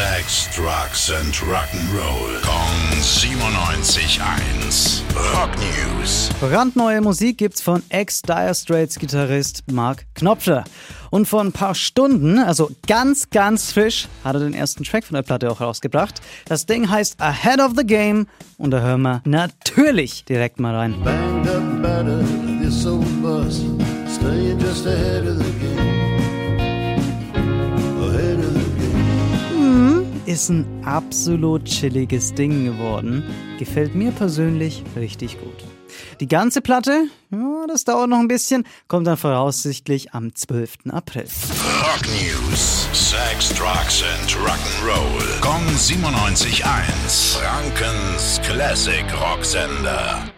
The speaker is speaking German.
Sex, Drugs and Rock'n'Roll. Kong 97.1. Rock News. Brandneue Musik gibt's von Ex-Dire Straits Gitarrist Mark Knopfler. Und vor ein paar Stunden, also ganz, ganz frisch, hat er den ersten Track von der Platte auch rausgebracht. Das Ding heißt Ahead of the Game und da hören wir natürlich direkt mal rein. Banged up better, this old bus, staying just ahead of the game. Ist ein absolut chilliges Ding geworden. Gefällt mir persönlich richtig gut. Die ganze Platte, ja, das dauert noch ein bisschen, kommt dann voraussichtlich am 12. April. Rock News. Sex, Drugs and Rock'n'Roll. Kong 97.1. Frankens Classic Rocksender.